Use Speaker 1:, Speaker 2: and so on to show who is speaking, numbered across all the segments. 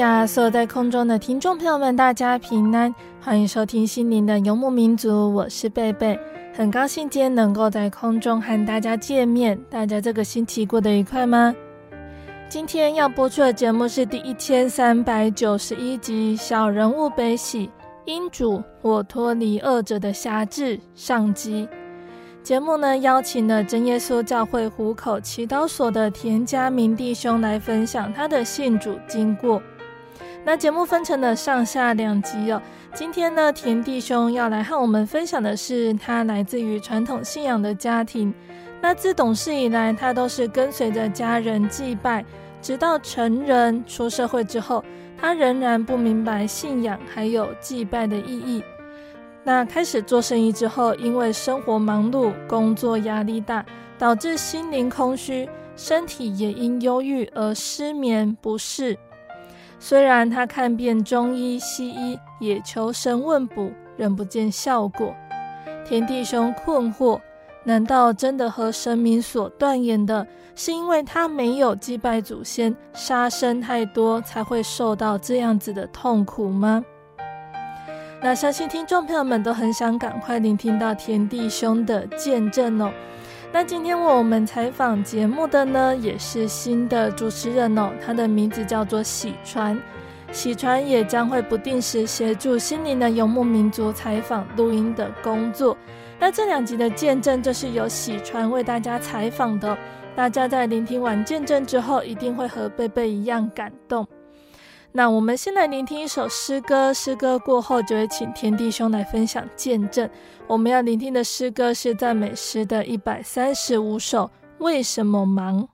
Speaker 1: 哈利路亚！所有在空中的听众朋友们，大家平安，欢迎收听心灵的游牧民族，我是贝贝，很高兴今天能够在空中和大家见面。大家这个星期过得愉快吗？今天要播出的节目是第一千三百九十一集《小人物悲喜》，因主我脱离恶者的辖制上集。节目呢，邀请了真耶稣教会湖口祈祷所的田家明弟兄来分享他的信主经过。那节目分成了上下两集哦。今天呢，田弟兄要来和我们分享的是他来自于传统信仰的家庭。那自懂事以来，他都是跟随着家人祭拜，直到成人出社会之后，他仍然不明白信仰还有祭拜的意义。那开始做生意之后，因为生活忙碌、工作压力大，导致心灵空虚，身体也因忧郁而失眠不适。虽然他看遍中医西医，也求神问卜，仍不见效果。田弟兄困惑：难道真的和神明所断言的，是因为他没有祭拜祖先，杀生太多，才会受到这样子的痛苦吗？那相信听众朋友们都很想赶快聆听到田弟兄的见证哦。那今天为我们采访节目的呢，也是新的主持人哦，他的名字叫做喜川。喜川也将会不定时协助心灵的游牧民族采访录音的工作。那这两集的见证就是由喜川为大家采访的，大家在聆听完见证之后，一定会和贝贝一样感动。那我们先来聆听一首诗歌，诗歌过后就会请天弟兄来分享见证。我们要聆听的诗歌是赞美诗的一百三十五首，为什么忙？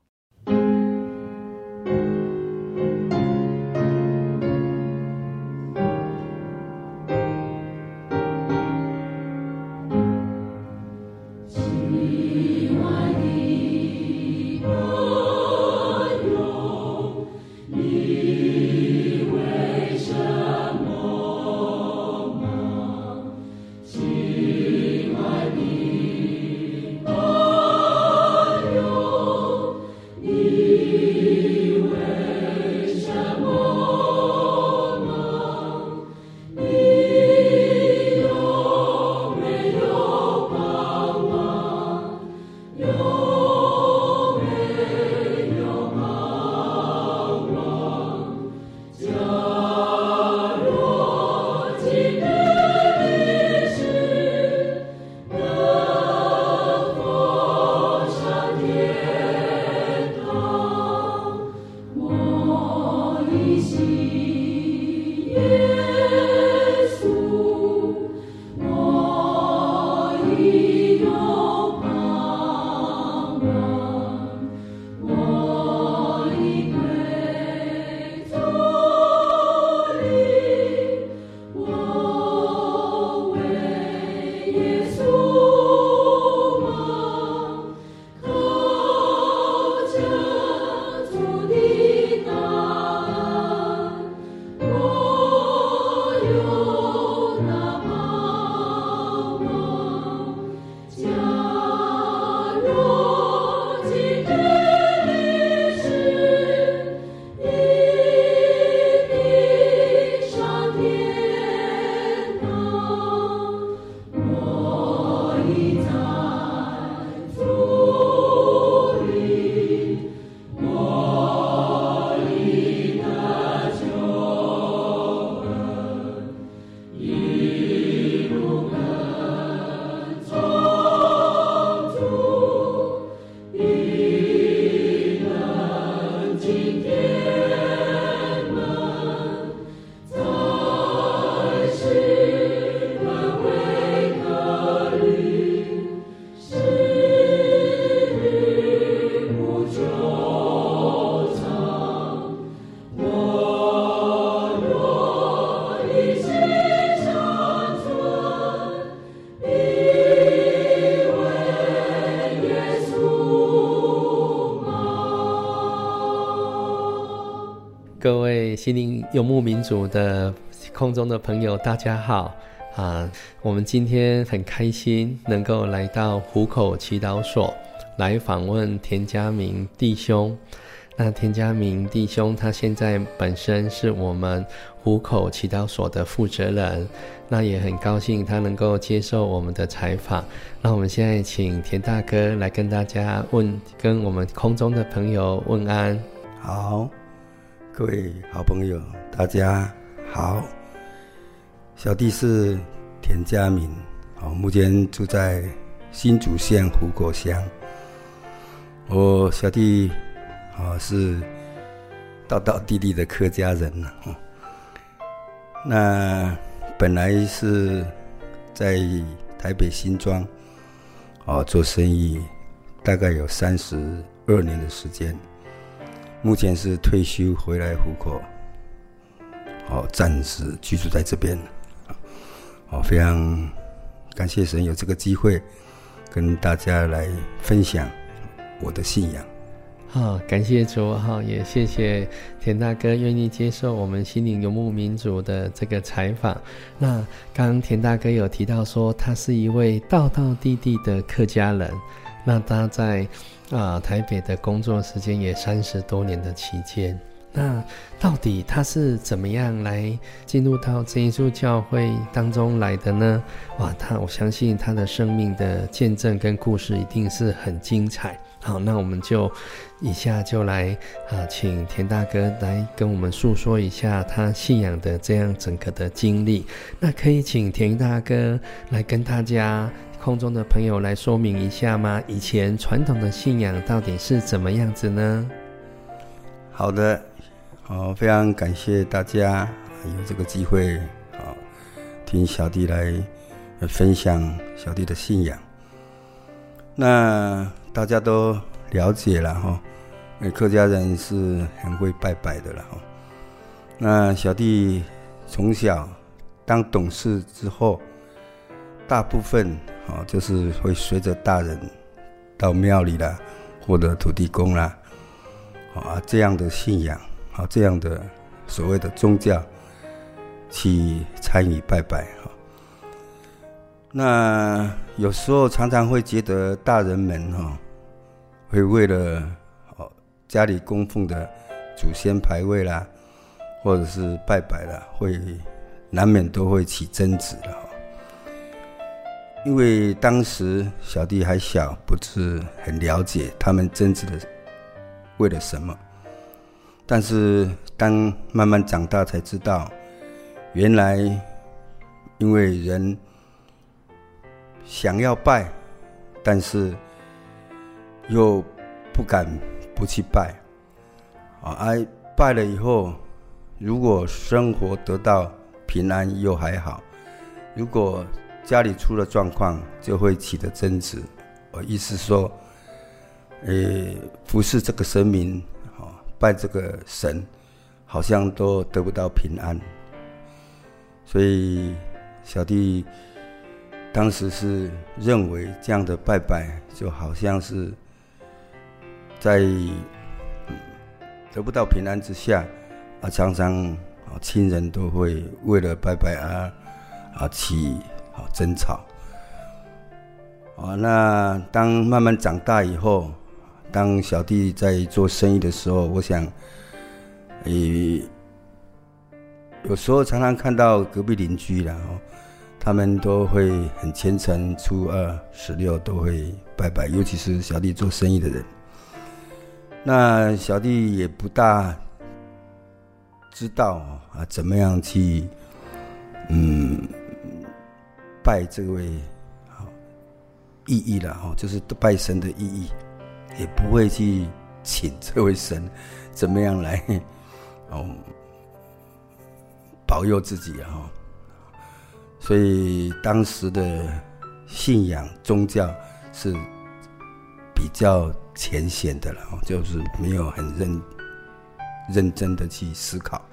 Speaker 2: 心灵游牧民族的空中的朋友，大家好啊！我们今天很开心能够来到湖口祈祷所来访问田家明弟兄。那田家明弟兄他现在本身是我们湖口祈祷所的负责人，那也很高兴他能够接受我们的采访。那我们现在请田大哥来跟大家问，跟我们空中的朋友问安。
Speaker 3: 好。各位好朋友，大家好。小弟是田家明，好，目前住在新竹县湖口乡。我小弟啊是道道地地的客家人呐。那本来是在台北新庄啊做生意，大概有三十二年的时间。目前是退休回来湖口，好，暂时居住在这边，好，非常感谢神有这个机会跟大家来分享我的信仰。
Speaker 2: 好，感谢主，好，也谢谢田大哥愿意接受我们心灵游牧民族的这个采访。那刚田大哥有提到说，他是一位道道地地的客家人，那他在。啊，台北的工作时间也三十多年的期间，那到底他是怎么样来进入到这一处教会当中来的呢？哇，他我相信他的生命的见证跟故事一定是很精彩。好，那我们就以下就来啊，请田大哥来跟我们诉说一下他信仰的这样整个的经历。那可以请田大哥来跟大家。空中的朋友来说明一下吗？以前传统的信仰到底是怎么样子呢？
Speaker 3: 好的，好，非常感谢大家有这个机会啊，听小弟来分享小弟的信仰。那大家都了解了哈，客家人是很会拜拜的了哈。那小弟从小当懂事之后，大部分。啊，就是会随着大人到庙里啦，或者土地公啦，啊，这样的信仰，啊，这样的所谓的宗教，去参与拜拜哈。那有时候常常会觉得大人们哈，会为了哦家里供奉的祖先牌位啦，或者是拜拜啦，会难免都会起争执的。因为当时小弟还小，不是很了解他们争执的为了什么。但是当慢慢长大才知道，原来因为人想要拜，但是又不敢不去拜，啊，而拜了以后，如果生活得到平安又还好，如果家里出了状况，就会起的争执。我意思说，诶，服侍这个神明，拜这个神，好像都得不到平安。所以小弟当时是认为这样的拜拜，就好像是在得不到平安之下，啊，常常啊亲人都会为了拜拜而啊起。好争吵，啊，那当慢慢长大以后，当小弟在做生意的时候，我想，诶，有时候常常看到隔壁邻居然后他们都会很虔诚，初二、十六都会拜拜，尤其是小弟做生意的人。那小弟也不大知道啊，怎么样去，嗯。拜这位好意义了哈，就是拜神的意义，也不会去请这位神怎么样来 哦保佑自己哈。所以当时的信仰宗教是比较浅显的了，就是没有很认认真的去思考。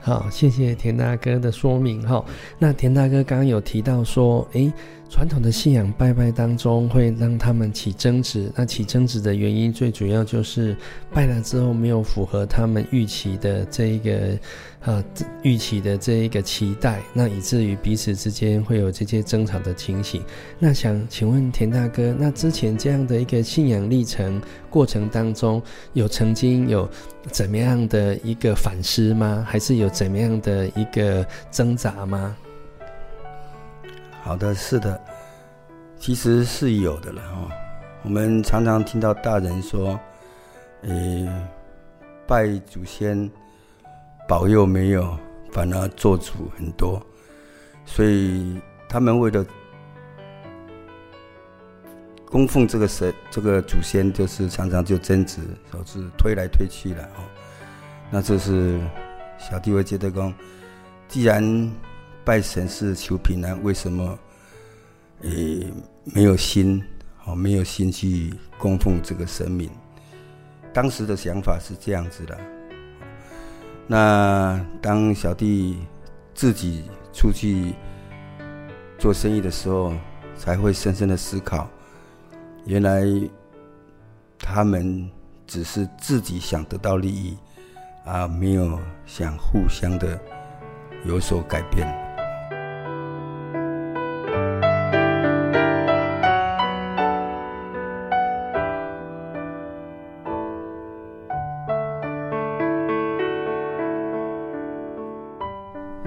Speaker 2: 好，谢谢田大哥的说明哈。那田大哥刚刚有提到说，诶，传统的信仰拜拜当中会让他们起争执，那起争执的原因最主要就是拜了之后没有符合他们预期的这一个啊预期的这一个期待，那以至于彼此之间会有这些争吵的情形。那想请问田大哥，那之前这样的一个信仰历程过程当中，有曾经有怎么样的一个反思吗？还是有怎么样的一个挣扎吗？
Speaker 3: 好的，是的，其实是有的了哈。我们常常听到大人说：“诶，拜祖先保佑没有，反而做主很多。”所以他们为了供奉这个神、这个祖先，就是常常就争执，导致推来推去了哦。那这是小弟会觉得讲，既然拜神是求平安，为什么，诶没有心，哦，没有心去供奉这个神明？当时的想法是这样子的。那当小弟自己出去做生意的时候，才会深深的思考，原来他们只是自己想得到利益，而没有想互相的有所改变。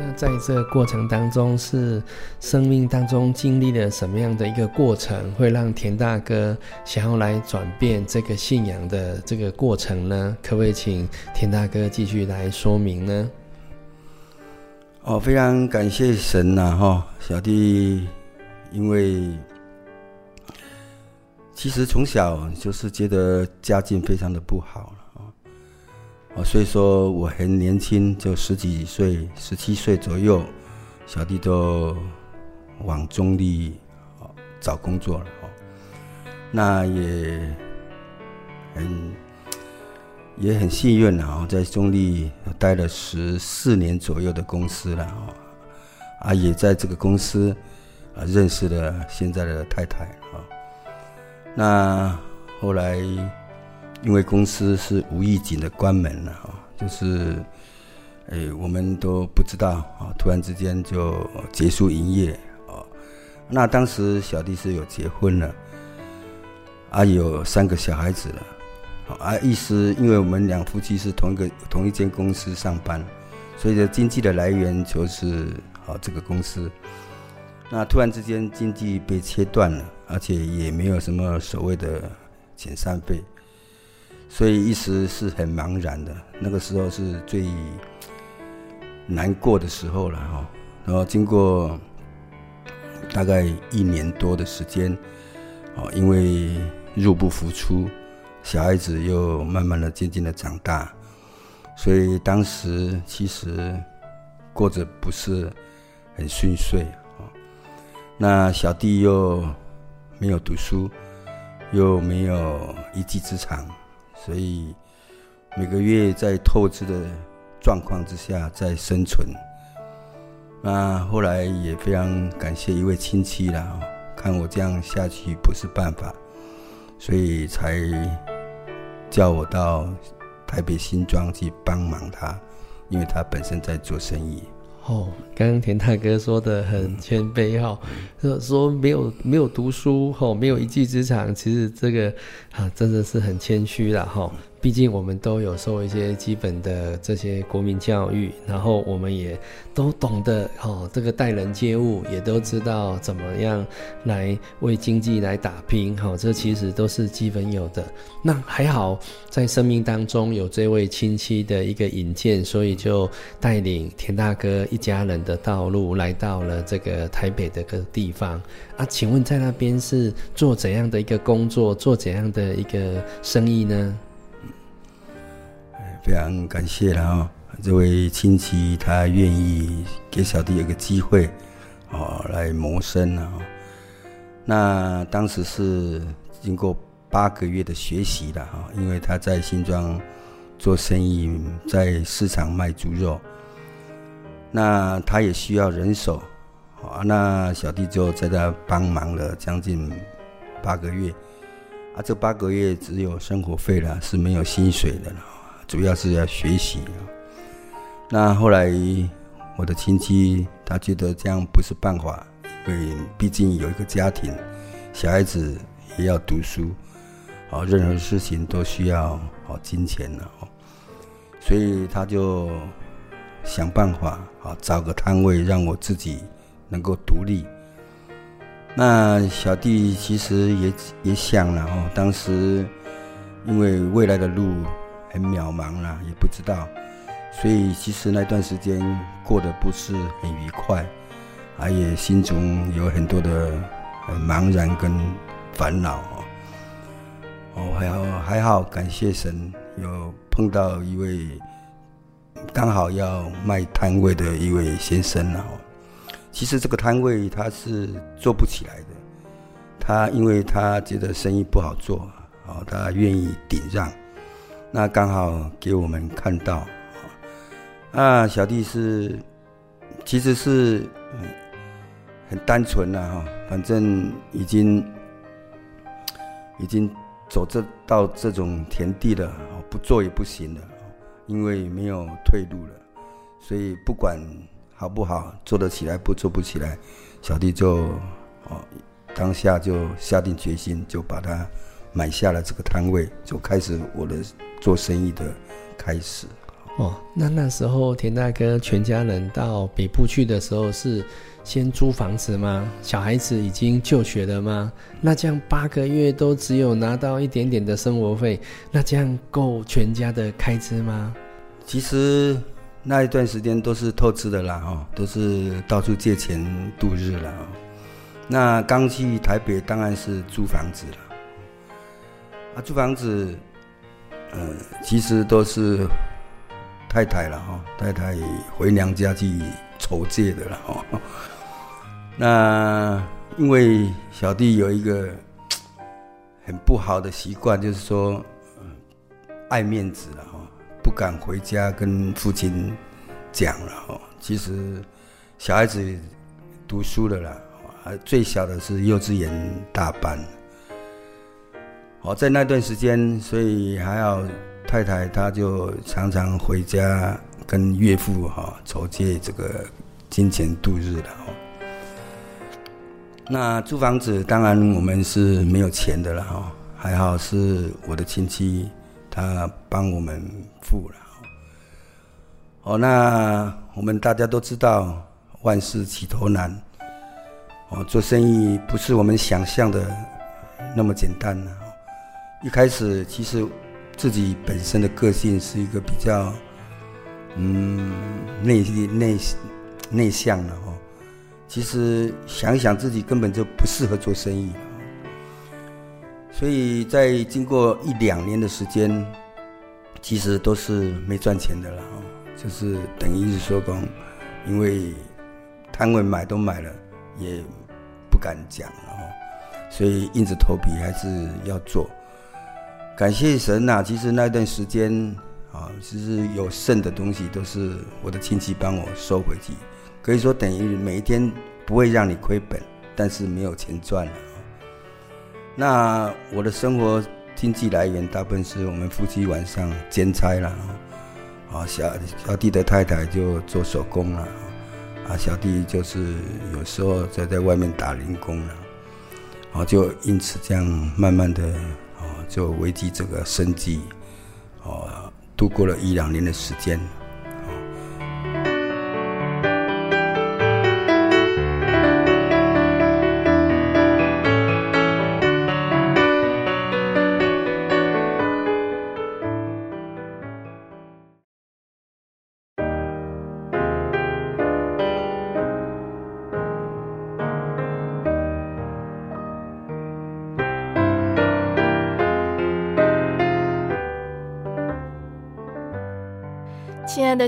Speaker 2: 那在这个过程当中，是生命当中经历了什么样的一个过程，会让田大哥想要来转变这个信仰的这个过程呢？可不可以请田大哥继续来说明呢？
Speaker 3: 哦，非常感谢神呐，哈，小弟，因为其实从小就是觉得家境非常的不好。哦，所以说我很年轻，就十几岁、十七岁左右，小弟都往中坜找工作了哦。那也很也很幸运啊，在中立待了十四年左右的公司了哦，啊，也在这个公司啊认识了现在的太太啊。那后来。因为公司是无预警的关门了哈，就是，哎，我们都不知道啊，突然之间就结束营业啊。那当时小弟是有结婚了，啊，有三个小孩子了，啊，意思因为我们两夫妻是同一个同一间公司上班，所以的经济的来源就是啊这个公司。那突然之间经济被切断了，而且也没有什么所谓的遣散费。所以一时是很茫然的，那个时候是最难过的时候了哈。然后经过大概一年多的时间，哦，因为入不敷出，小孩子又慢慢的渐渐的长大，所以当时其实过着不是很顺遂啊。那小弟又没有读书，又没有一技之长。所以每个月在透支的状况之下在生存。那后来也非常感谢一位亲戚啦，看我这样下去不是办法，所以才叫我到台北新庄去帮忙他，因为他本身在做生意。
Speaker 2: 哦，刚刚田大哥说的很谦卑哈，说说没有没有读书哦，没有一技之长，其实这个啊真的是很谦虚了哈。毕竟我们都有受一些基本的这些国民教育，然后我们也都懂得哦，这个待人接物，也都知道怎么样来为经济来打拼，哈，这其实都是基本有的。那还好，在生命当中有这位亲戚的一个引荐，所以就带领田大哥一家人的道路来到了这个台北的个地方啊。请问在那边是做怎样的一个工作，做怎样的一个生意呢？
Speaker 3: 非常感谢了哈，这位亲戚他愿意给小弟有个机会，哦，来谋生了。那当时是经过八个月的学习了哈，因为他在新庄做生意，在市场卖猪肉，那他也需要人手，啊，那小弟就在他帮忙了将近八个月，啊，这八个月只有生活费了，是没有薪水的了，主要是要学习啊。那后来我的亲戚他觉得这样不是办法，因为毕竟有一个家庭，小孩子也要读书，啊，任何事情都需要啊金钱了，所以他就。想办法啊，找个摊位让我自己能够独立。那小弟其实也也想了哦，当时因为未来的路很渺茫啦，也不知道，所以其实那段时间过得不是很愉快，啊，也心中有很多的茫然跟烦恼哦。哦，还好还好，感谢神有碰到一位。刚好要卖摊位的一位先生哦，其实这个摊位他是做不起来的，他因为他觉得生意不好做，哦，他愿意顶让，那刚好给我们看到，啊，小弟是其实是很单纯的哈，反正已经已经走这到这种田地了，不做也不行了。因为没有退路了，所以不管好不好，做得起来不做不起来，小弟就哦当下就下定决心，就把它买下了这个摊位，就开始我的做生意的开始。
Speaker 2: 哦，那那时候田大哥全家人到北部去的时候，是先租房子吗？小孩子已经就学了吗？那这样八个月都只有拿到一点点的生活费，那这样够全家的开支吗？
Speaker 3: 其实那一段时间都是透支的啦，哦，都是到处借钱度日了。那刚去台北当然是租房子了，啊，租房子，呃，其实都是太太了哈，太太回娘家去筹借的了哈。那因为小弟有一个很不好的习惯，就是说，爱面子了哈。不敢回家跟父亲讲了哈。其实小孩子读书了啦，最小的是幼稚园大班。好，在那段时间，所以还好太太她就常常回家跟岳父哈筹借这个金钱度日了哈。那租房子当然我们是没有钱的了哈，还好是我的亲戚。他帮我们付了，哦，那我们大家都知道，万事起头难，哦，做生意不是我们想象的那么简单呢。一开始其实自己本身的个性是一个比较，嗯，内内内向的哦。其实想想自己根本就不适合做生意。所以在经过一两年的时间，其实都是没赚钱的了，就是等于是说工，因为摊位买都买了，也不敢讲了，所以硬着头皮还是要做。感谢神呐，其实那段时间啊，其实有剩的东西都是我的亲戚帮我收回去，可以说等于每一天不会让你亏本，但是没有钱赚了。那我的生活经济来源大部分是我们夫妻晚上兼差了，啊，小小弟的太太就做手工了，啊，小弟就是有时候在在外面打零工了，啊，就因此这样慢慢的，就维系这个生计，啊，度过了一两年的
Speaker 1: 时间。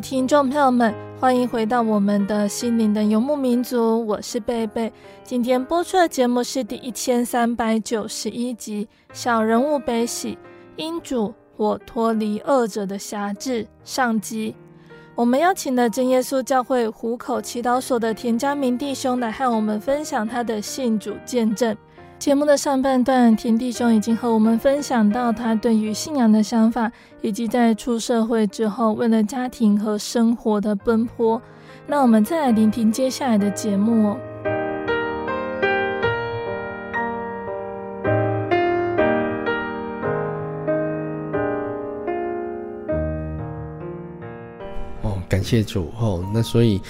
Speaker 1: 听众朋友们，欢迎回到我们的心灵的游牧民族，我是贝贝。今天播出的节目是第一千三百九十一集《小人物悲喜》，因主我脱离恶者的辖制上集。我们邀请了真耶稣教会湖口祈祷所的田家明弟兄来和我们分享他的信主见证。节目的上半段，田弟兄已经和我们分享到他对于信仰的想法，以及在出社会之后为了家庭和生活的奔波。那我们再来聆听接下来的节目哦。
Speaker 2: 哦，感谢主哦，那所以。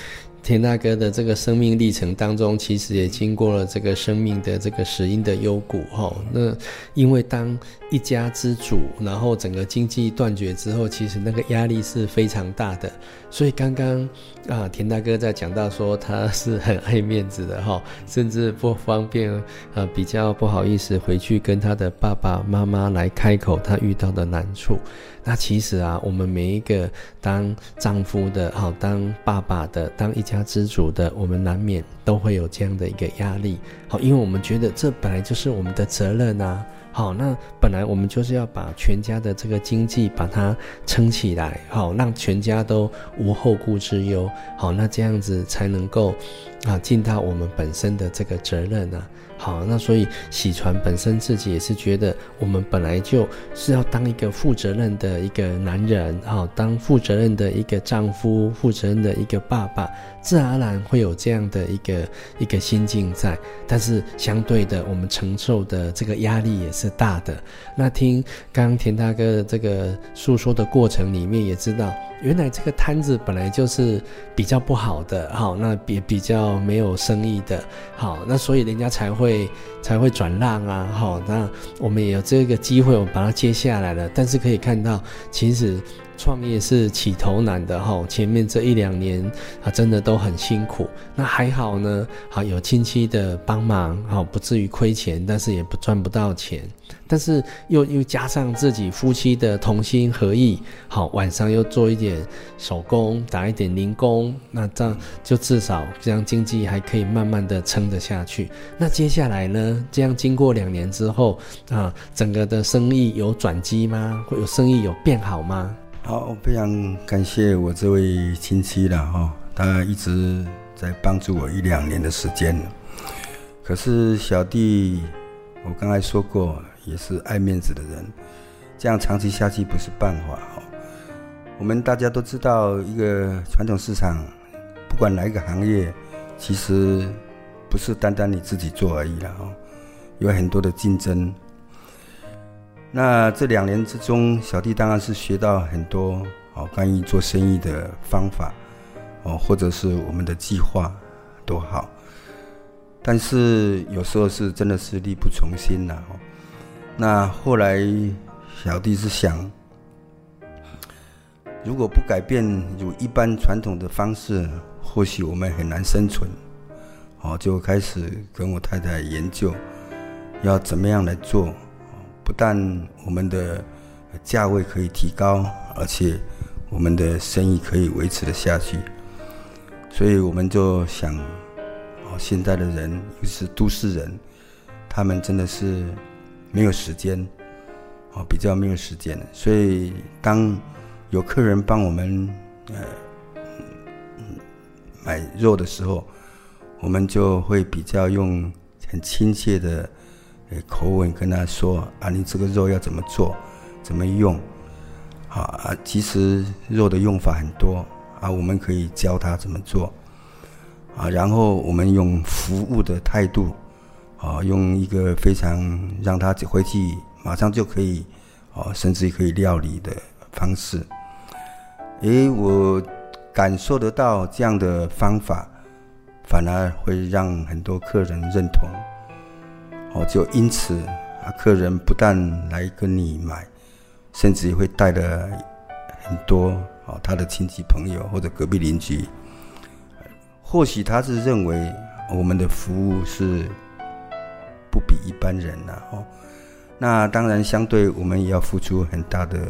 Speaker 2: 田大哥的这个生命历程当中，其实也经过了这个生命的这个死荫的幽谷哈。那因为当一家之主，然后整个经济断绝之后，其实那个压力是非常大的。所以刚刚啊，田大哥在讲到说他是很爱面子的哈，甚至不方便啊，比较不好意思回去跟他的爸爸妈妈来开口他遇到的难处。那其实啊，我们每一个当丈夫的，好当爸爸的，当一家家之主的，我们难免都会有这样的一个压力，好，因为我们觉得这本来就是我们的责任啊。好，那本来我们就是要把全家的这个经济把它撑起来，好，让全家都无后顾之忧，好，那这样子才能够啊尽到我们本身的这个责任啊。好，那所以喜传本身自己也是觉得，我们本来就是要当一个负责任的一个男人，好，当负责任的一个丈夫，负责任的一个爸爸，自然而然会有这样的一个一个心境在。但是相对的，我们承受的这个压力也是大的。那听刚刚田大哥的这个诉说的过程里面，也知道。原来这个摊子本来就是比较不好的，好，那比比较没有生意的，好，那所以人家才会才会转让啊，好，那我们也有这个机会，我们把它接下来了。但是可以看到，其实创业是起头难的，哈，前面这一两年啊，真的都很辛苦。那还好呢，好有亲戚的帮忙，好不至于亏钱，但是也不赚不到钱。但是又又加上自己夫妻的同心合意，好，晚上又做一点手工，打一点零工，那这样就至少这样经济还可以慢慢的撑得下去。那接下来呢？这样经过两年之后啊，整个的生意有转机吗？会有生意有变好吗？
Speaker 3: 好，非常感谢我这位亲戚了哈，他一直在帮助我一两年的时间。可是小弟，我刚才说过。也是爱面子的人，这样长期下去不是办法哦。我们大家都知道，一个传统市场，不管哪一个行业，其实不是单单你自己做而已了哦，有很多的竞争。那这两年之中，小弟当然是学到很多哦，关于做生意的方法哦，或者是我们的计划都好。但是有时候是真的是力不从心了哦。那后来，小弟是想，如果不改变有一般传统的方式，或许我们很难生存。哦，就开始跟我太太研究，要怎么样来做，不但我们的价位可以提高，而且我们的生意可以维持得下去。所以我们就想，哦，现在的人，尤其是都市人，他们真的是。没有时间，哦，比较没有时间，所以当有客人帮我们呃买肉的时候，我们就会比较用很亲切的口吻跟他说啊，你这个肉要怎么做，怎么用，啊，其实肉的用法很多啊，我们可以教他怎么做，啊，然后我们用服务的态度。啊，用一个非常让他回去马上就可以，哦，甚至可以料理的方式。诶，我感受得到这样的方法，反而会让很多客人认同。哦，就因此啊，客人不但来跟你买，甚至会带了很多哦他的亲戚朋友或者隔壁邻居。或许他是认为我们的服务是。不比一般人呐，哦，那当然相对我们也要付出很大的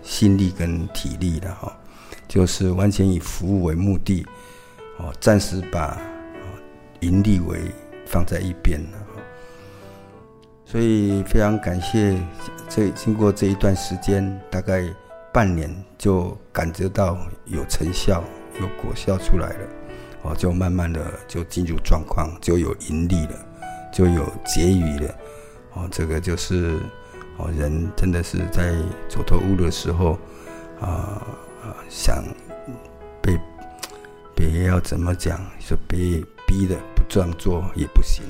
Speaker 3: 心力跟体力的哈，就是完全以服务为目的，哦，暂时把盈利为放在一边了，所以非常感谢这经过这一段时间，大概半年就感觉到有成效，有果效出来了，哦，就慢慢的就进入状况，就有盈利了，就有结余了，哦，这个就是哦，人真的是在走投无路的时候，啊、呃，想被别要怎么讲，说别逼的不这样做也不行，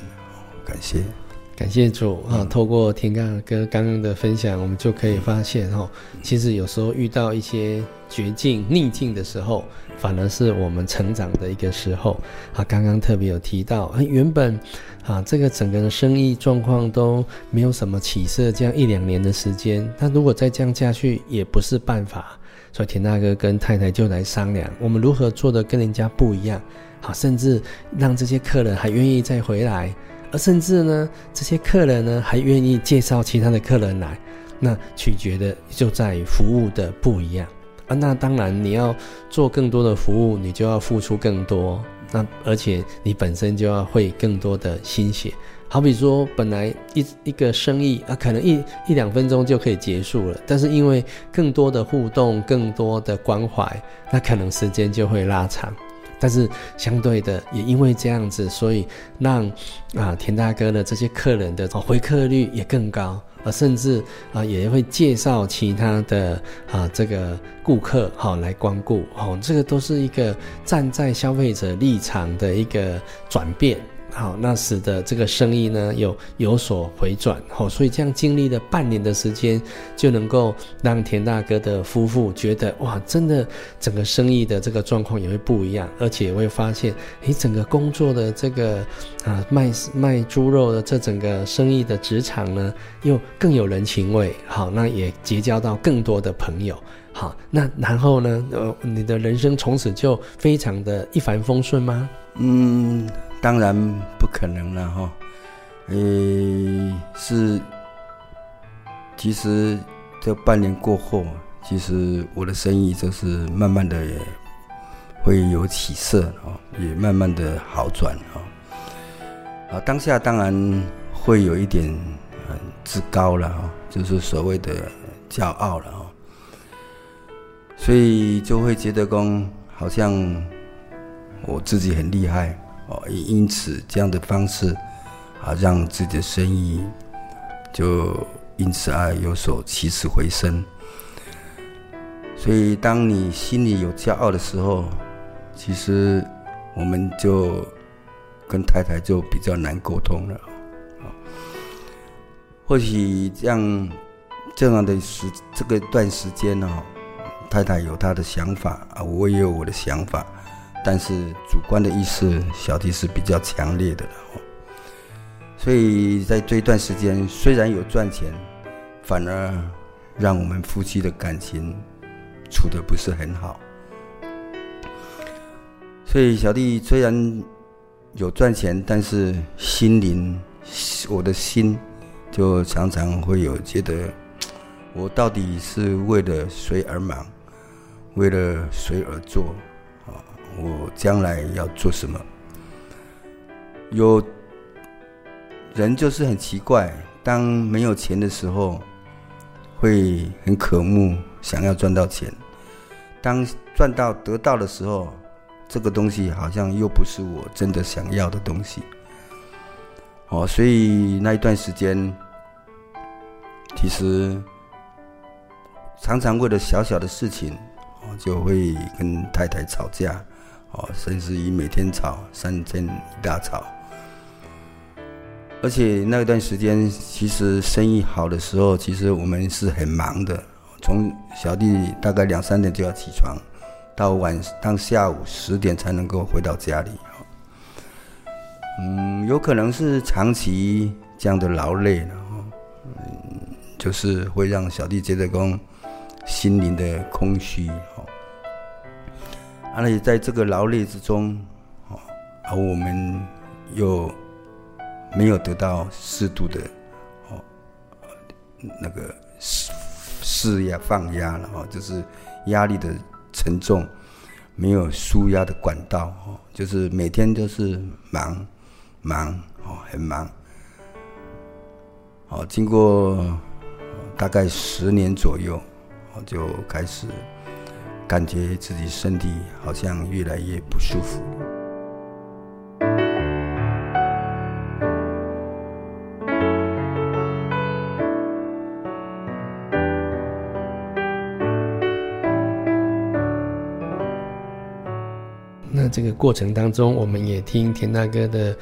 Speaker 3: 感谢。
Speaker 2: 感谢主啊！透过田大哥刚刚的分享，我们就可以发现哈，其实有时候遇到一些绝境、逆境的时候，反而是我们成长的一个时候啊。刚刚特别有提到，原本啊这个整个的生意状况都没有什么起色，这样一两年的时间，那如果再这样下去也不是办法，所以田大哥跟太太就来商量，我们如何做的跟人家不一样，好，甚至让这些客人还愿意再回来。而甚至呢，这些客人呢还愿意介绍其他的客人来，那取决的就在服务的不一样啊。那当然，你要做更多的服务，你就要付出更多。那而且你本身就要会更多的心血。好比说，本来一一个生意啊，可能一一两分钟就可以结束了，但是因为更多的互动、更多的关怀，那可能时间就会拉长。但是相对的，也因为这样子，所以让啊田大哥的这些客人的回客率也更高，啊甚至啊也会介绍其他的啊这个顾客好来光顾，哦，这个都是一个站在消费者立场的一个转变。好，那使得这个生意呢有有所回转，好，所以这样经历了半年的时间，就能够让田大哥的夫妇觉得哇，真的整个生意的这个状况也会不一样，而且也会发现，诶，整个工作的这个啊卖卖猪肉的这整个生意的职场呢，又更有人情味，好，那也结交到更多的朋友，好，那然后呢，呃，你的人生从此就非常的一帆风顺吗？
Speaker 3: 嗯。当然不可能了哈，诶，是，其实这半年过后，其实我的生意就是慢慢的也会有起色啊，也慢慢的好转啊。啊，当下当然会有一点很自高了哈，就是所谓的骄傲了哈，所以就会觉得说好像我自己很厉害。也因此这样的方式，啊，让自己的生意就因此而有所起死回生。所以，当你心里有骄傲的时候，其实我们就跟太太就比较难沟通了。或许这样这样的时这个段时间呢，太太有她的想法啊，我也有我的想法。但是主观的意识，小弟是比较强烈的了，所以在这一段时间，虽然有赚钱，反而让我们夫妻的感情处得不是很好。所以小弟虽然有赚钱，但是心灵，我的心就常常会有觉得，我到底是为了谁而忙，为了谁而做？我将来要做什么？有人就是很奇怪，当没有钱的时候，会很渴慕，想要赚到钱；当赚到得到的时候，这个东西好像又不是我真的想要的东西。哦，所以那一段时间，其实常常为了小小的事情，我，就会跟太太吵架。哦，甚至于每天吵，三天一大吵。而且那段时间，其实生意好的时候，其实我们是很忙的。从小弟大概两三点就要起床，到晚上下午十点才能够回到家里。嗯，有可能是长期这样的劳累了，嗯，就是会让小弟觉得说心灵的空虚。而且在这个劳累之中，哦而我们又没有得到适度的哦，那个释释压放压了哦，就是压力的沉重，没有舒压的管道哦，就是每天都是忙忙哦，很忙。哦，经过大概十年左右，我就开始感觉自己身体好像越来越不舒服。
Speaker 2: 那这个过程当中，我们也听田大哥的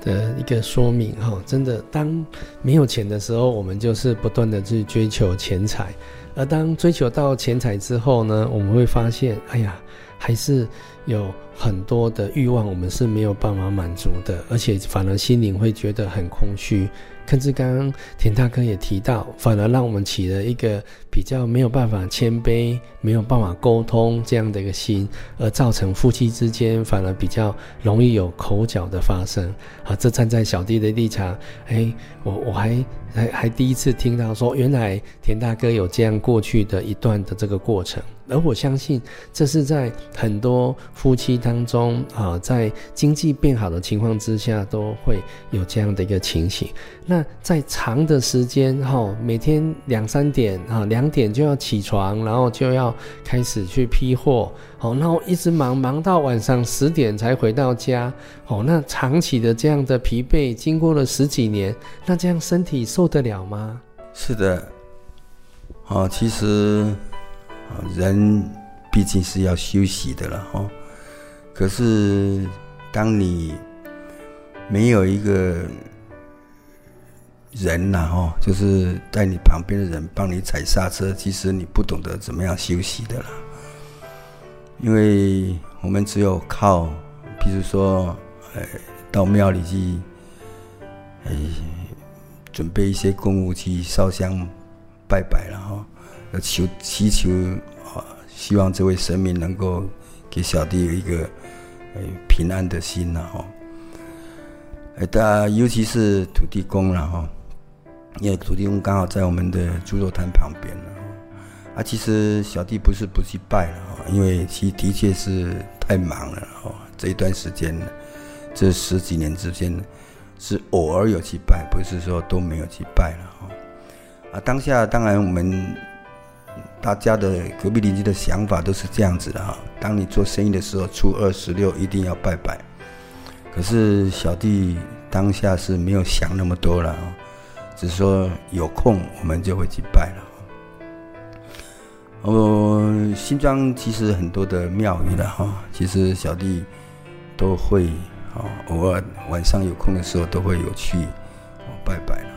Speaker 2: 的一个说明哈，真的，当没有钱的时候，我们就是不断的去追求钱财，而当追求到钱财之后呢，我们会发现，哎呀，还是有很多的欲望，我们是没有办法满足的，而且反而心灵会觉得很空虚。甚至刚刚田大哥也提到，反而让我们起了一个比较没有办法谦卑、没有办法沟通这样的一个心，而造成夫妻之间反而比较容易有口角的发生。啊，这站在小弟的立场，哎，我我还 还还第一次听到说，原来田大哥有这样过去的一段的这个过程。而我相信，这是在很多夫妻当中啊，在经济变好的情况之下，都会有这样的一个情形。那在长的时间哈，每天两三点啊，两点就要起床，然后就要开始去批货，好，然后一直忙忙到晚上十点才回到家，哦，那长期的这样的疲惫，经过了十几年，那这样身体受得了吗？
Speaker 3: 是的，啊，其实。人毕竟是要休息的了哈，可是当你没有一个人呐哈，就是在你旁边的人帮你踩刹车，其实你不懂得怎么样休息的了。因为我们只有靠，比如说，呃，到庙里去，呃，准备一些供物去烧香拜拜了哈。要求祈求啊，希望这位神明能够给小弟一个平安的心呐哈。呃，大尤其是土地公了哈，因为土地公刚好在我们的猪肉摊旁边了。啊，其实小弟不是不去拜了哈，因为其的确是太忙了哈。这一段时间，这十几年之间是偶尔有去拜，不是说都没有去拜了哈。啊，当下当然我们。大家的隔壁邻居的想法都是这样子的哈。当你做生意的时候，初二十六一定要拜拜。可是小弟当下是没有想那么多了，只是说有空我们就会去拜了。哦，新庄其实很多的庙宇了哈，其实小弟都会啊，偶尔晚上有空的时候都会有去拜拜了。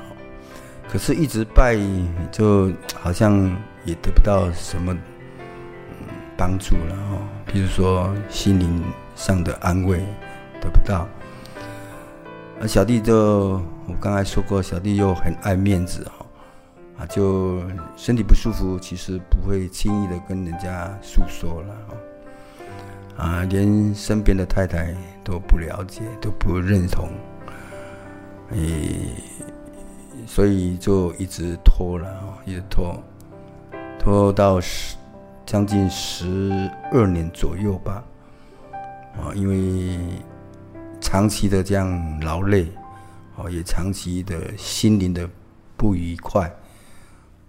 Speaker 3: 可是，一直拜就好像。也得不到什么帮助了哈，比如说心灵上的安慰得不到。而小弟就我刚才说过，小弟又很爱面子哈，啊，就身体不舒服，其实不会轻易的跟人家诉说了，啊，连身边的太太都不了解，都不认同，诶，所以就一直拖了哈，一直拖。拖到十将近十二年左右吧，啊，因为长期的这样劳累，啊，也长期的心灵的不愉快，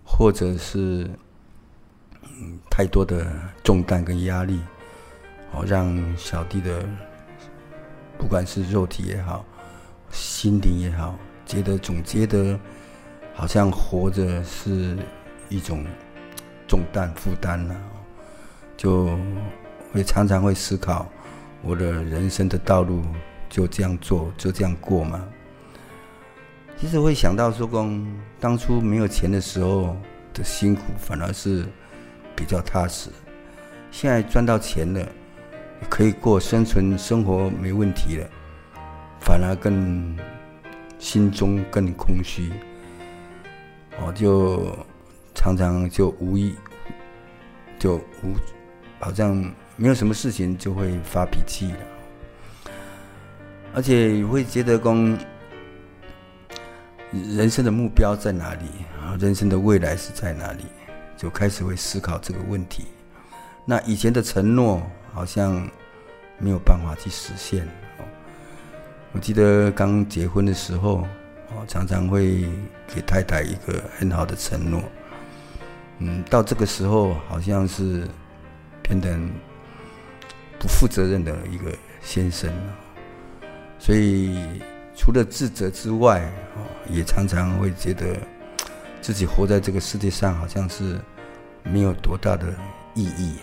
Speaker 3: 或者是嗯太多的重担跟压力，哦，让小弟的不管是肉体也好，心灵也好，觉得总觉得好像活着是一种。重担负担了，就会常常会思考，我的人生的道路就这样做，就这样过吗？其实会想到说，公当初没有钱的时候的辛苦，反而是比较踏实。现在赚到钱了，可以过生存生活没问题了，反而更心中更空虚。我就。常常就无意，就无，好像没有什么事情就会发脾气了，而且会觉得说，人生的目标在哪里？人生的未来是在哪里？就开始会思考这个问题。那以前的承诺好像没有办法去实现。我记得刚结婚的时候，常常会给太太一个很好的承诺。嗯，到这个时候好像是变得不负责任的一个先生，所以除了自责之外，哦，也常常会觉得自己活在这个世界上好像是没有多大的意义，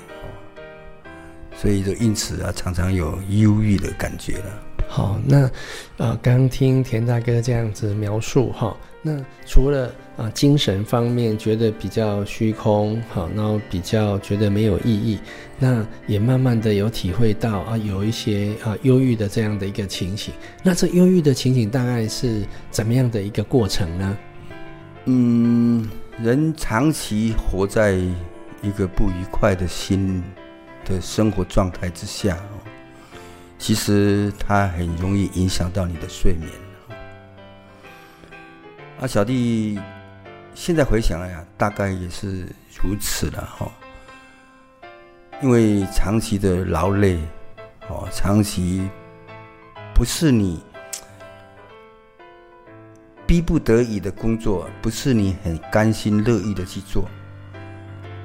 Speaker 3: 所以就因此啊，常常有忧郁的感觉了。
Speaker 2: 好，那呃，刚听田大哥这样子描述哈，那除了啊、呃、精神方面觉得比较虚空，好，然后比较觉得没有意义，那也慢慢的有体会到啊，有一些啊忧郁的这样的一个情形。那这忧郁的情形大概是怎么样的一个过程呢？
Speaker 3: 嗯，人长期活在一个不愉快的心的生活状态之下。其实它很容易影响到你的睡眠。啊，小弟现在回想来啊，大概也是如此了哈。因为长期的劳累，哦，长期不是你逼不得已的工作，不是你很甘心乐意的去做，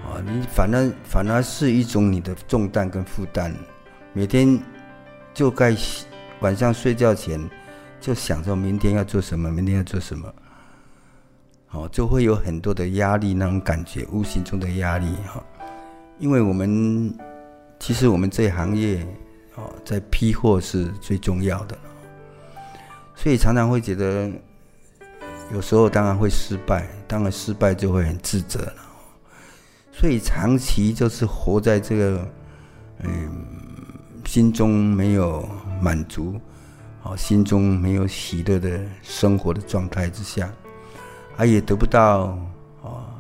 Speaker 3: 啊，你反而反而是一种你的重担跟负担，每天。就该晚上睡觉前就想着明天要做什么，明天要做什么，哦，就会有很多的压力，那种感觉，无形中的压力哈。因为我们其实我们这行业哦，在批货是最重要的，所以常常会觉得有时候当然会失败，当然失败就会很自责了，所以长期就是活在这个嗯。心中没有满足，啊，心中没有喜乐的生活的状态之下，啊也得不到啊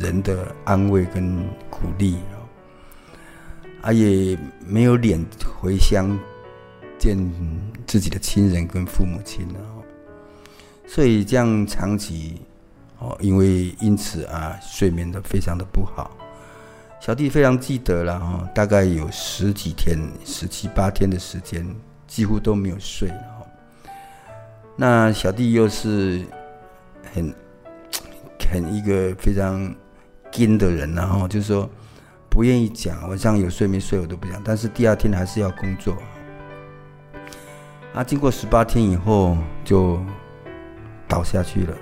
Speaker 3: 人的安慰跟鼓励，啊，也没有脸回乡见自己的亲人跟父母亲了，所以这样长期，哦，因为因此啊，睡眠的非常的不好。小弟非常记得了哈，大概有十几天、十七八天的时间，几乎都没有睡了。那小弟又是很 很一个非常硬的人，然后就是说不愿意讲晚上有睡没睡我都不讲，但是第二天还是要工作。啊，经过十八天以后就倒下去了，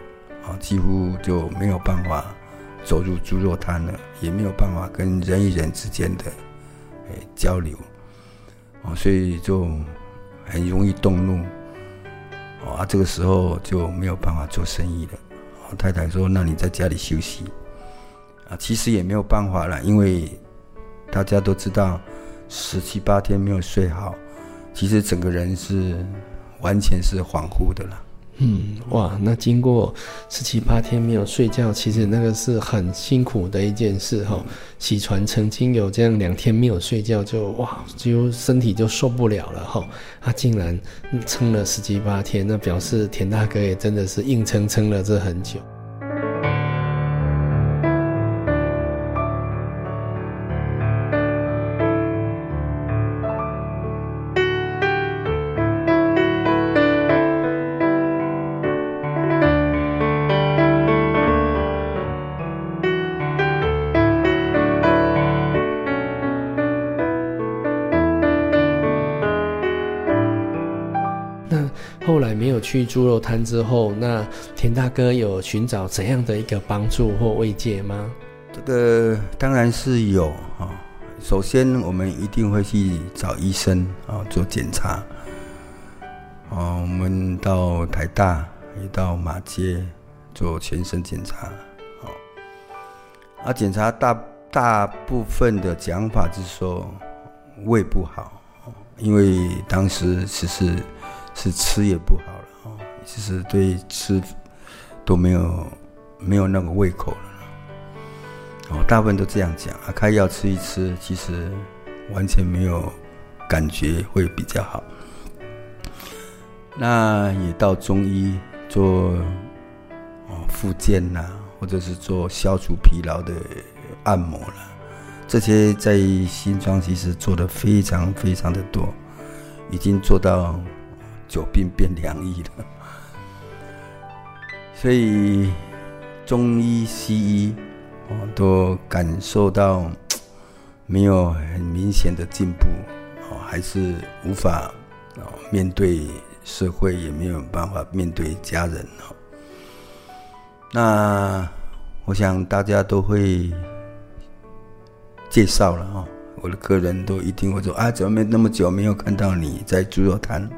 Speaker 3: 啊，几乎就没有办法。走入猪肉摊了，也没有办法跟人与人之间的诶交流，哦，所以就很容易动怒，啊，这个时候就没有办法做生意了。太太说：“那你在家里休息。”啊，其实也没有办法了，因为大家都知道十七八天没有睡好，其实整个人是完全是恍惚的了。
Speaker 2: 嗯，哇，那经过十七八天没有睡觉，其实那个是很辛苦的一件事哈。喜传曾经有这样两天没有睡觉就，就哇，就身体就受不了了哈。他竟然撑了十七八天，那表示田大哥也真的是硬撑撑了这很久。去猪肉摊之后，那田大哥有寻找怎样的一个帮助或慰藉吗？
Speaker 3: 这个当然是有啊。首先，我们一定会去找医生啊做检查。啊，我们到台大也到马街做全身检查。啊，检查大大部分的讲法是说胃不好，因为当时其实是吃也不好。其实对吃都没有没有那个胃口了，哦，大部分都这样讲啊，开药吃一吃，其实完全没有感觉会比较好。那也到中医做哦复健呐，或者是做消除疲劳的按摩了，这些在新庄其实做的非常非常的多，已经做到久病变良医了。所以中医、西医，哦，都感受到 没有很明显的进步，哦，还是无法哦面对社会，也没有办法面对家人哦。那我想大家都会介绍了哦，我的客人都一定会说啊，怎么没那么久没有看到你在猪肉摊？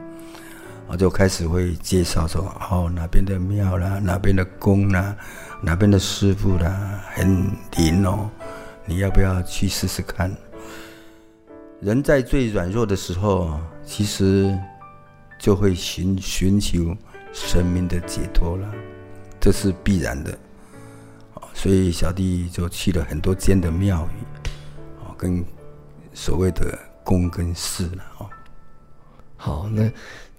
Speaker 3: 我就开始会介绍说，哦，哪边的庙啦，哪边的宫啦，哪边的师傅啦，很灵哦，你要不要去试试看？人在最软弱的时候，其实就会寻寻求神明的解脱了，这是必然的。所以小弟就去了很多间的庙宇，跟所谓的宫跟寺了哦。
Speaker 2: 好，那。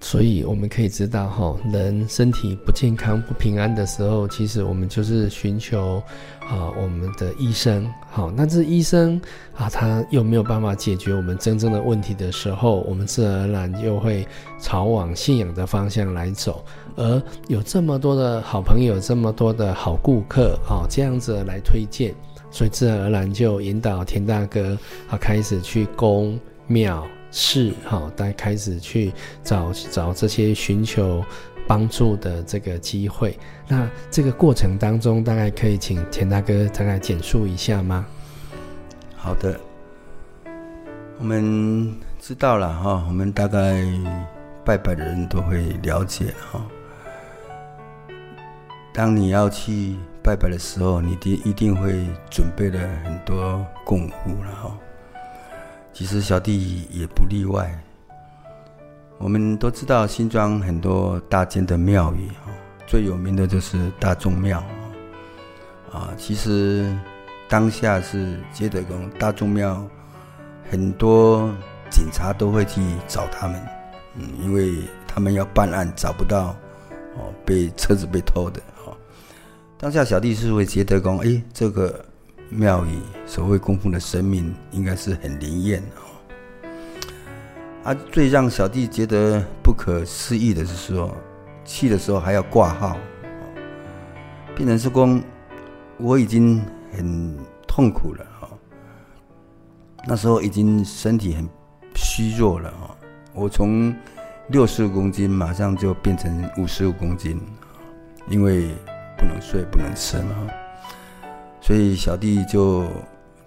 Speaker 2: 所以我们可以知道，哈，人身体不健康、不平安的时候，其实我们就是寻求啊，我们的医生。好，那这医生啊，他又没有办法解决我们真正的问题的时候，我们自然而然又会朝往信仰的方向来走。而有这么多的好朋友，这么多的好顾客，啊，这样子来推荐，所以自然而然就引导田大哥啊，开始去宫庙。是好，大家开始去找找这些寻求帮助的这个机会。那这个过程当中，大概可以请田大哥大概简述一下吗？
Speaker 3: 好的，我们知道了哈，我们大概拜拜的人都会了解哈。当你要去拜拜的时候，你一一定会准备了很多供物了哈。其实小弟也不例外。我们都知道新庄很多大间的庙宇，最有名的就是大众庙。啊，其实当下是接德宫大众庙，很多警察都会去找他们，嗯，因为他们要办案找不到，哦，被车子被偷的，哦，当下小弟是会接德宫，哎，这个。庙宇所谓供奉的神明应该是很灵验哦。啊，最让小弟觉得不可思议的是说，去的时候还要挂号，变成是说我已经很痛苦了。那时候已经身体很虚弱了，我从六十五公斤马上就变成五十五公斤，因为不能睡不能吃嘛。所以小弟就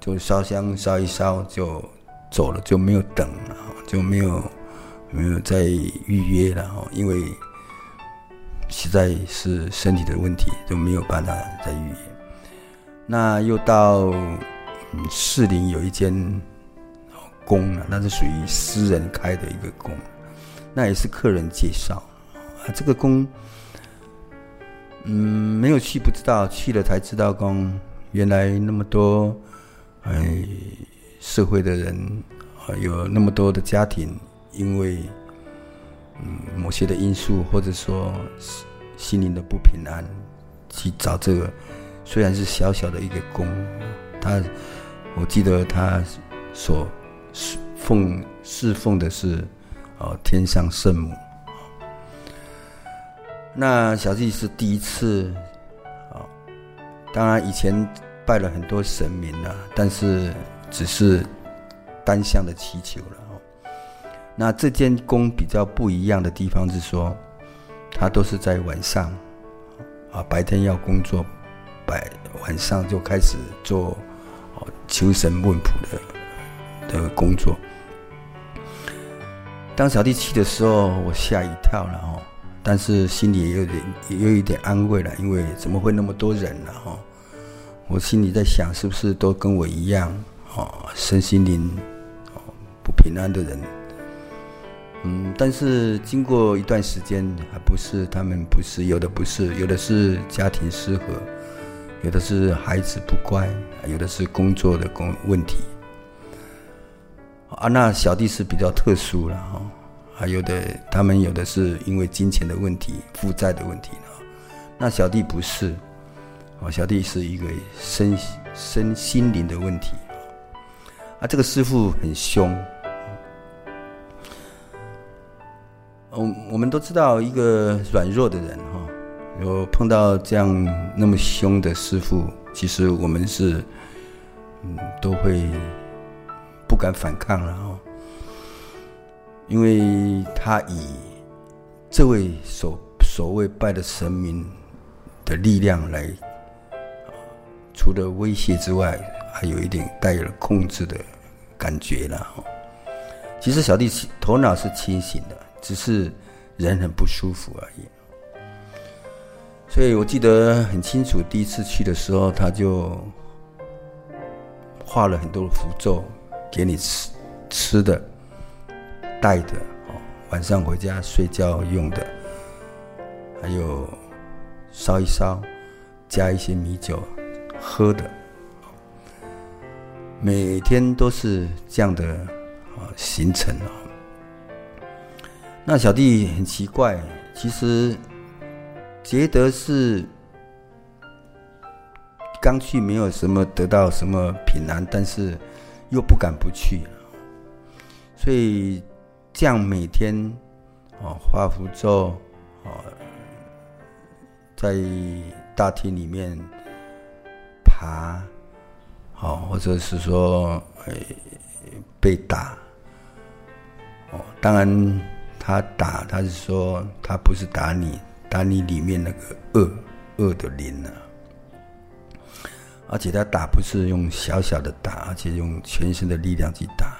Speaker 3: 就烧香烧一烧就走了，就没有等了，就没有没有再预约了哈，因为实在是身体的问题，就没有办法再预约。那又到士林有一间宫啊，那是属于私人开的一个宫，那也是客人介绍啊。这个宫，嗯，没有去不知道，去了才知道宫。原来那么多，哎，社会的人啊，有那么多的家庭，因为嗯某些的因素，或者说心灵的不平安，去找这个，虽然是小小的一个宫，他我记得他所奉侍奉的是哦天上圣母，那小弟是第一次。当然，以前拜了很多神明了，但是只是单向的祈求了。那这间宫比较不一样的地方是说，它都是在晚上，啊，白天要工作，白晚上就开始做求神问卜的的工作。当小弟去的时候，我吓一跳了哦，但是心里也有点也有一点安慰了，因为怎么会那么多人呢？哈。我心里在想，是不是都跟我一样，哦，身心灵哦不平安的人，嗯，但是经过一段时间，还不是他们不是有的不是有的是家庭失和，有的是孩子不乖，有的是工作的工问题，啊，那小弟是比较特殊了哈，还有的他们有的是因为金钱的问题、负债的问题，那小弟不是。哦，小弟是一个身身心灵的问题，啊，这个师傅很凶。我我们都知道，一个软弱的人哈，有碰到这样那么凶的师傅，其实我们是嗯都会不敢反抗了哦，因为他以这位所所谓拜的神明的力量来，除了威胁之外，还有一点带有了控制的感觉了。其实小弟头脑是清醒的，只是人很不舒服而已。所以我记得很清楚，第一次去的时候，他就画了很多符咒给你吃吃的、带的，晚上回家睡觉用的，还有烧一烧，加一些米酒喝的，每天都是这样的啊行程啊。那小弟很奇怪，其实。觉得是刚去，没有什么得到什么平安，但是又不敢不去，所以这样每天哦画符咒哦，在大厅里面爬，哦，或者是说被打，哦，当然他打，他是说他不是打你。打你里面那个恶恶的灵、啊，而且他打不是用小小的打，而且用全身的力量去打。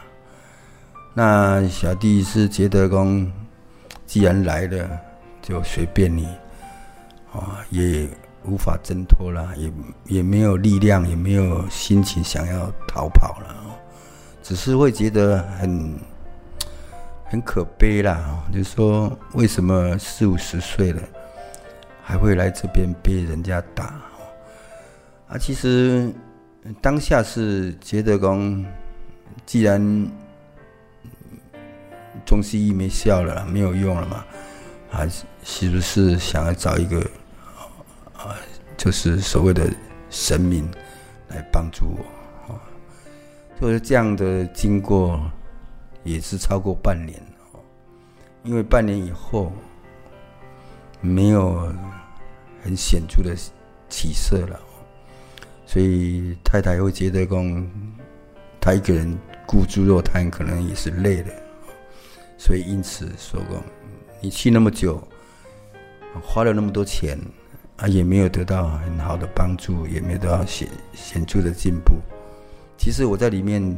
Speaker 3: 那小弟是觉得说，既然来了，就随便你，啊，也无法挣脱了，也也没有力量，也没有心情想要逃跑了，只是会觉得很。很可悲啦，就说，为什么四五十岁了，还会来这边被人家打？啊，其实当下是觉得讲，既然中西医没效了，没有用了嘛，还是是不是想要找一个啊，就是所谓的神明来帮助我？啊，就是这样的经过。也是超过半年，因为半年以后没有很显著的起色了，所以太太会觉得说，他一个人孤猪肉摊可能也是累的，所以因此说过，你去那么久，花了那么多钱，啊也没有得到很好的帮助，也没有得到显显著的进步。其实我在里面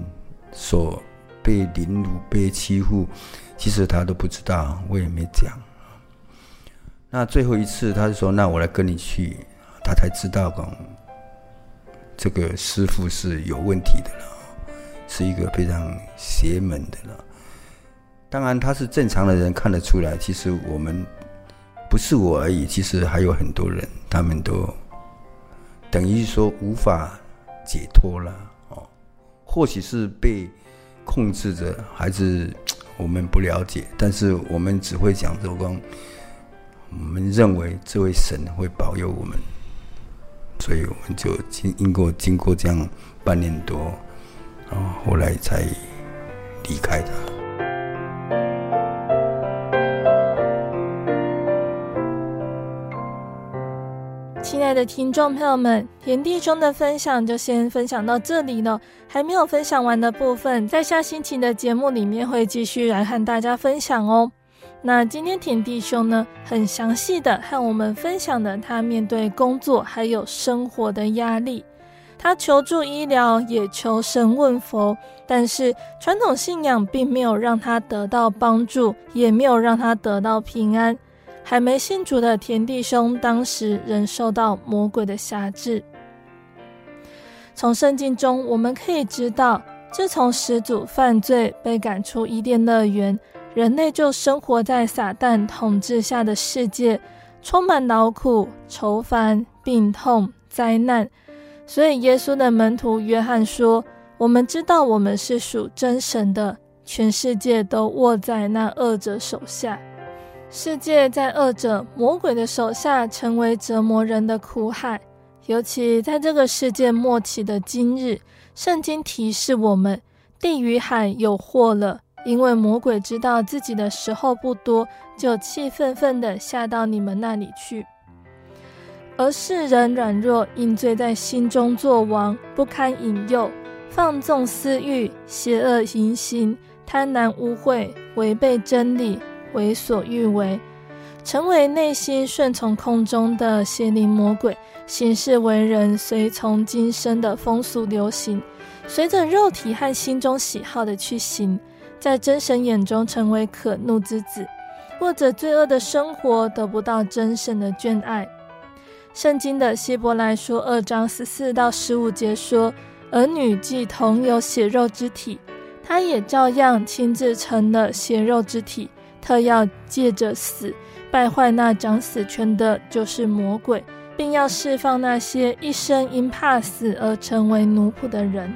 Speaker 3: 所。被凌辱、被欺负，其实他都不知道，我也没讲。那最后一次，他就说：“那我来跟你去。”他才知道，讲这个师傅是有问题的了，是一个非常邪门的了。当然，他是正常的人，看得出来。其实我们不是我而已，其实还有很多人，他们都等于说无法解脱了哦，或许是被。控制着，还是 我们不了解，但是我们只会讲说，光我们认为这位神会保佑我们，所以我们就经经过经过这样半年多，然后后来才离开他。
Speaker 1: 亲爱的听众朋友们，田弟兄的分享就先分享到这里了。还没有分享完的部分，在下星期的节目里面会继续来和大家分享哦。那今天田弟兄呢，很详细的和我们分享了他面对工作还有生活的压力，他求助医疗，也求神问佛，但是传统信仰并没有让他得到帮助，也没有让他得到平安。还没信主的田弟兄，当时仍受到魔鬼的辖制。从圣经中我们可以知道，自从始祖犯罪被赶出伊甸乐园，人类就生活在撒旦统治下的世界，充满劳苦、愁烦、病痛、灾难。所以耶稣的门徒约翰说：“我们知道我们是属真神的，全世界都握在那恶者手下。”世界在恶者魔鬼的手下，成为折磨人的苦海。尤其在这个世界末期的今日，圣经提示我们：地与海有祸了，因为魔鬼知道自己的时候不多，就气愤愤地下到你们那里去。而世人软弱，因罪在心中作王，不堪引诱，放纵私欲，邪恶淫行，贪婪污秽，违背真理，为所欲为，成为内心顺从空中的邪灵魔鬼，行事为人随从今生的风俗流行，随着肉体和心中喜好的去行，在真神眼中成为可怒之子，过着罪恶的生活，得不到真神的眷爱。圣经的希伯来书二章十四到十五节说：“儿女既同有血肉之体，他也照样亲自成了血肉之体，特要借着死败坏那掌死权的，就是魔鬼。”并要释放那些一生因怕死而成为奴仆的人。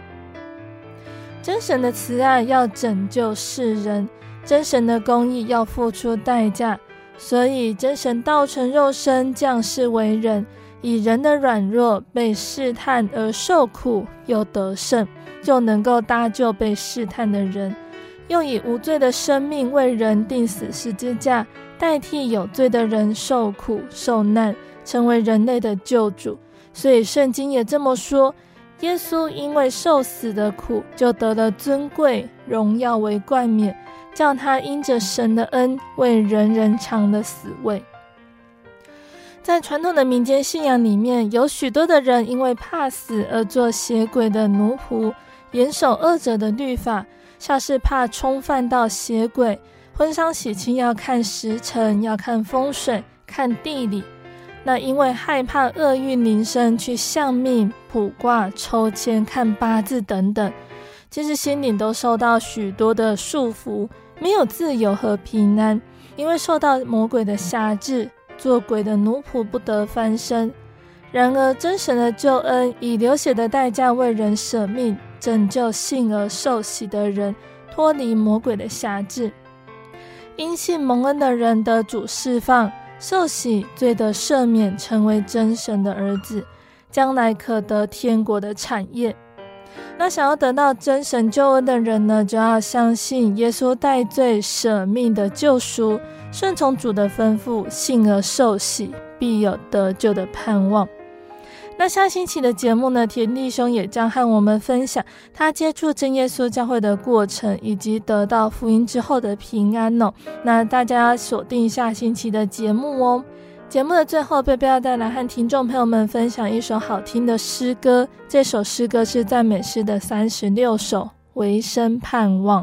Speaker 1: 真神的慈爱要拯救世人，真神的公义要付出代价，所以真神道成肉身降世为人，以人的软弱被试探而受苦，又得胜，就能够搭救被试探的人，又以无罪的生命为人钉死十字架，代替有罪的人受苦受难。成为人类的救主，所以圣经也这么说：耶稣因为受死的苦，就得了尊贵荣耀为冠冕，叫他因着神的恩，为人人尝了死味。在传统的民间信仰里面，有许多的人因为怕死而做邪鬼的奴仆，严守恶者的律法，像是怕冲犯到邪鬼，婚丧喜庆要看时辰，要看风水，看地理。那因为害怕厄运临身，去相命、卜卦、抽签、看八字等等，其实心里都受到许多的束缚，没有自由和平安，因为受到魔鬼的辖制，做鬼的奴仆不得翻身。然而真神的救恩，以流血的代价为人舍命，拯救信而受洗的人，脱离魔鬼的辖制，因信蒙恩的人得主释放。受洗，罪得赦免，成为真神的儿子，将来可得天国的产业。那想要得到真神救恩的人呢，就要相信耶稣代罪舍命的救赎，顺从主的吩咐，信而受洗，必有得救的盼望。那下星期的节目呢，田弟兄也将和我们分享他接触真耶稣教会的过程，以及得到福音之后的平安哦。那大家锁定下星期的节目哦。节目的最后，贝贝要带来和听众朋友们分享一首好听的诗歌，这首诗歌是赞美诗的三十六首《唯生盼望》。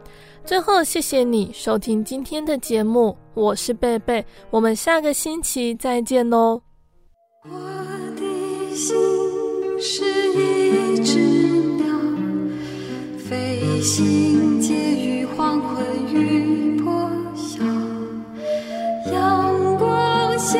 Speaker 1: 最后谢谢你收听今天的节目我是贝贝我们下个星期再见哦。
Speaker 4: 我的心是一只鸟飞行介于黄昏与破晓阳光下